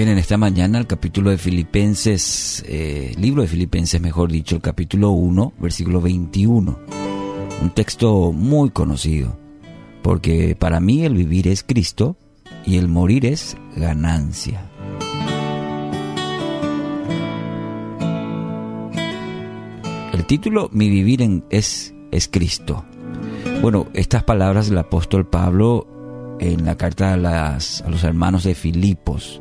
En esta mañana el capítulo de Filipenses, eh, libro de Filipenses, mejor dicho, el capítulo 1, versículo 21. Un texto muy conocido, porque para mí el vivir es Cristo y el morir es ganancia. El título Mi vivir en, es, es Cristo. Bueno, estas palabras del apóstol Pablo en la carta a, las, a los hermanos de Filipos.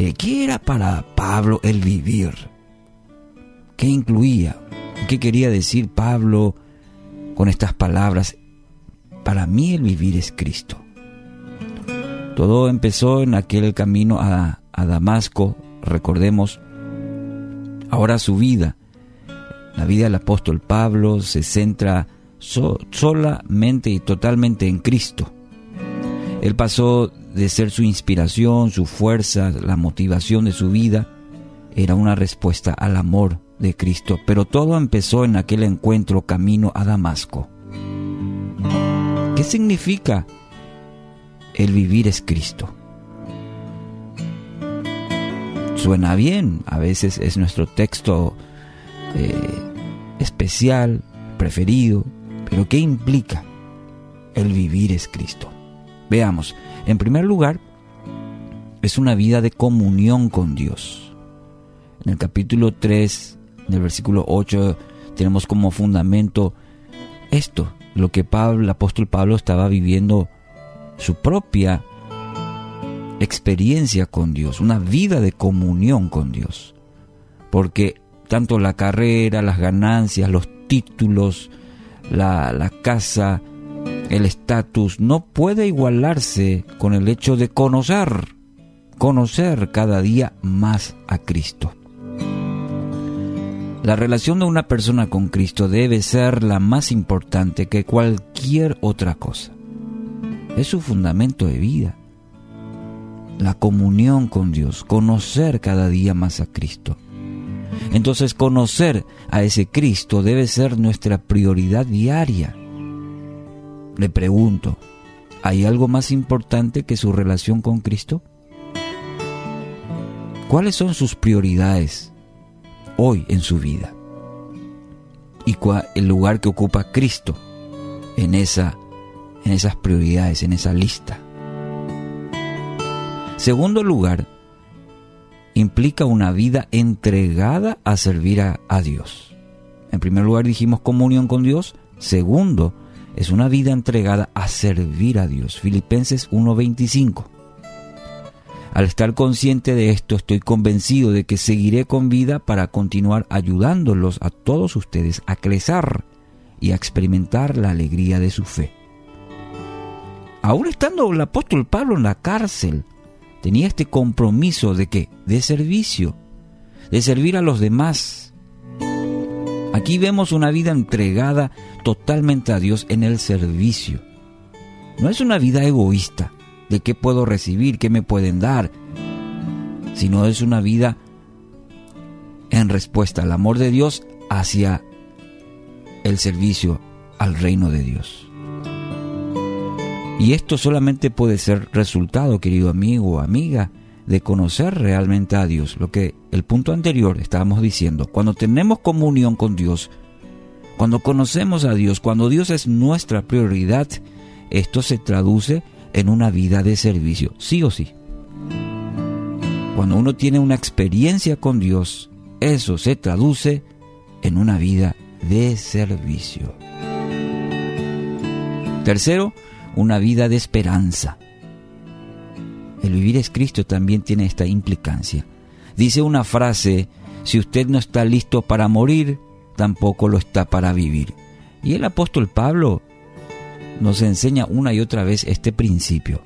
Eh, ¿Qué era para Pablo el vivir? ¿Qué incluía? ¿Qué quería decir Pablo con estas palabras? Para mí el vivir es Cristo. Todo empezó en aquel camino a, a Damasco, recordemos, ahora su vida, la vida del apóstol Pablo se centra solamente y totalmente en Cristo. Él pasó de ser su inspiración, su fuerza, la motivación de su vida, era una respuesta al amor de Cristo, pero todo empezó en aquel encuentro camino a Damasco. ¿Qué significa el vivir es Cristo? Suena bien, a veces es nuestro texto eh, especial, preferido, pero ¿qué implica el vivir es Cristo? Veamos, en primer lugar, es una vida de comunión con Dios. En el capítulo 3, en el versículo 8, tenemos como fundamento esto, lo que Pablo, el apóstol Pablo estaba viviendo su propia experiencia con Dios, una vida de comunión con Dios. Porque tanto la carrera, las ganancias, los títulos, la, la casa, el estatus no puede igualarse con el hecho de conocer, conocer cada día más a Cristo. La relación de una persona con Cristo debe ser la más importante que cualquier otra cosa. Es su fundamento de vida. La comunión con Dios, conocer cada día más a Cristo. Entonces conocer a ese Cristo debe ser nuestra prioridad diaria. Le pregunto, ¿hay algo más importante que su relación con Cristo? ¿Cuáles son sus prioridades hoy en su vida? ¿Y cuál el lugar que ocupa Cristo en, esa, en esas prioridades, en esa lista? Segundo lugar, implica una vida entregada a servir a, a Dios. En primer lugar dijimos comunión con Dios. Segundo, es una vida entregada a servir a Dios. Filipenses 1:25. Al estar consciente de esto, estoy convencido de que seguiré con vida para continuar ayudándolos a todos ustedes a crecer y a experimentar la alegría de su fe. Aún estando el apóstol Pablo en la cárcel, tenía este compromiso de que de servicio, de servir a los demás, Aquí vemos una vida entregada totalmente a Dios en el servicio. No es una vida egoísta de qué puedo recibir, qué me pueden dar, sino es una vida en respuesta al amor de Dios hacia el servicio al reino de Dios. Y esto solamente puede ser resultado, querido amigo o amiga, de conocer realmente a Dios. Lo que el punto anterior estábamos diciendo, cuando tenemos comunión con Dios, cuando conocemos a Dios, cuando Dios es nuestra prioridad, esto se traduce en una vida de servicio, sí o sí. Cuando uno tiene una experiencia con Dios, eso se traduce en una vida de servicio. Tercero, una vida de esperanza. El vivir es Cristo también tiene esta implicancia. Dice una frase, si usted no está listo para morir, tampoco lo está para vivir. Y el apóstol Pablo nos enseña una y otra vez este principio.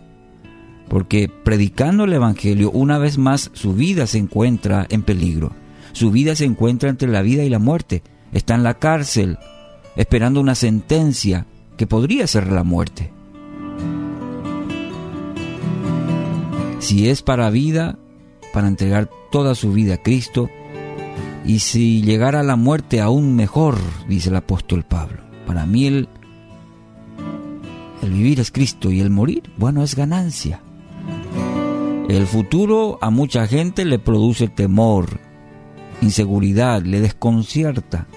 Porque predicando el Evangelio, una vez más su vida se encuentra en peligro. Su vida se encuentra entre la vida y la muerte. Está en la cárcel, esperando una sentencia que podría ser la muerte. Si es para vida, para entregar toda su vida a Cristo, y si llegara a la muerte aún mejor, dice el apóstol Pablo. Para mí el, el vivir es Cristo y el morir, bueno, es ganancia. El futuro a mucha gente le produce temor, inseguridad, le desconcierta.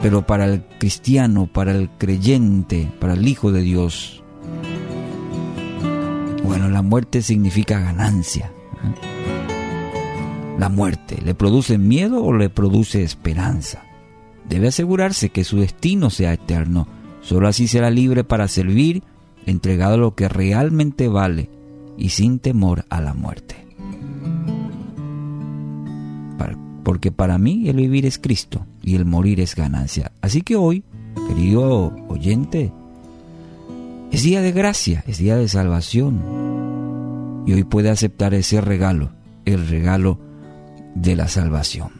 Pero para el cristiano, para el creyente, para el Hijo de Dios, bueno, la muerte significa ganancia. ¿eh? La muerte, ¿le produce miedo o le produce esperanza? Debe asegurarse que su destino sea eterno. Solo así será libre para servir, entregado a lo que realmente vale y sin temor a la muerte. Porque para mí el vivir es Cristo y el morir es ganancia. Así que hoy, querido oyente, es día de gracia, es día de salvación. Y hoy puede aceptar ese regalo, el regalo de la salvación.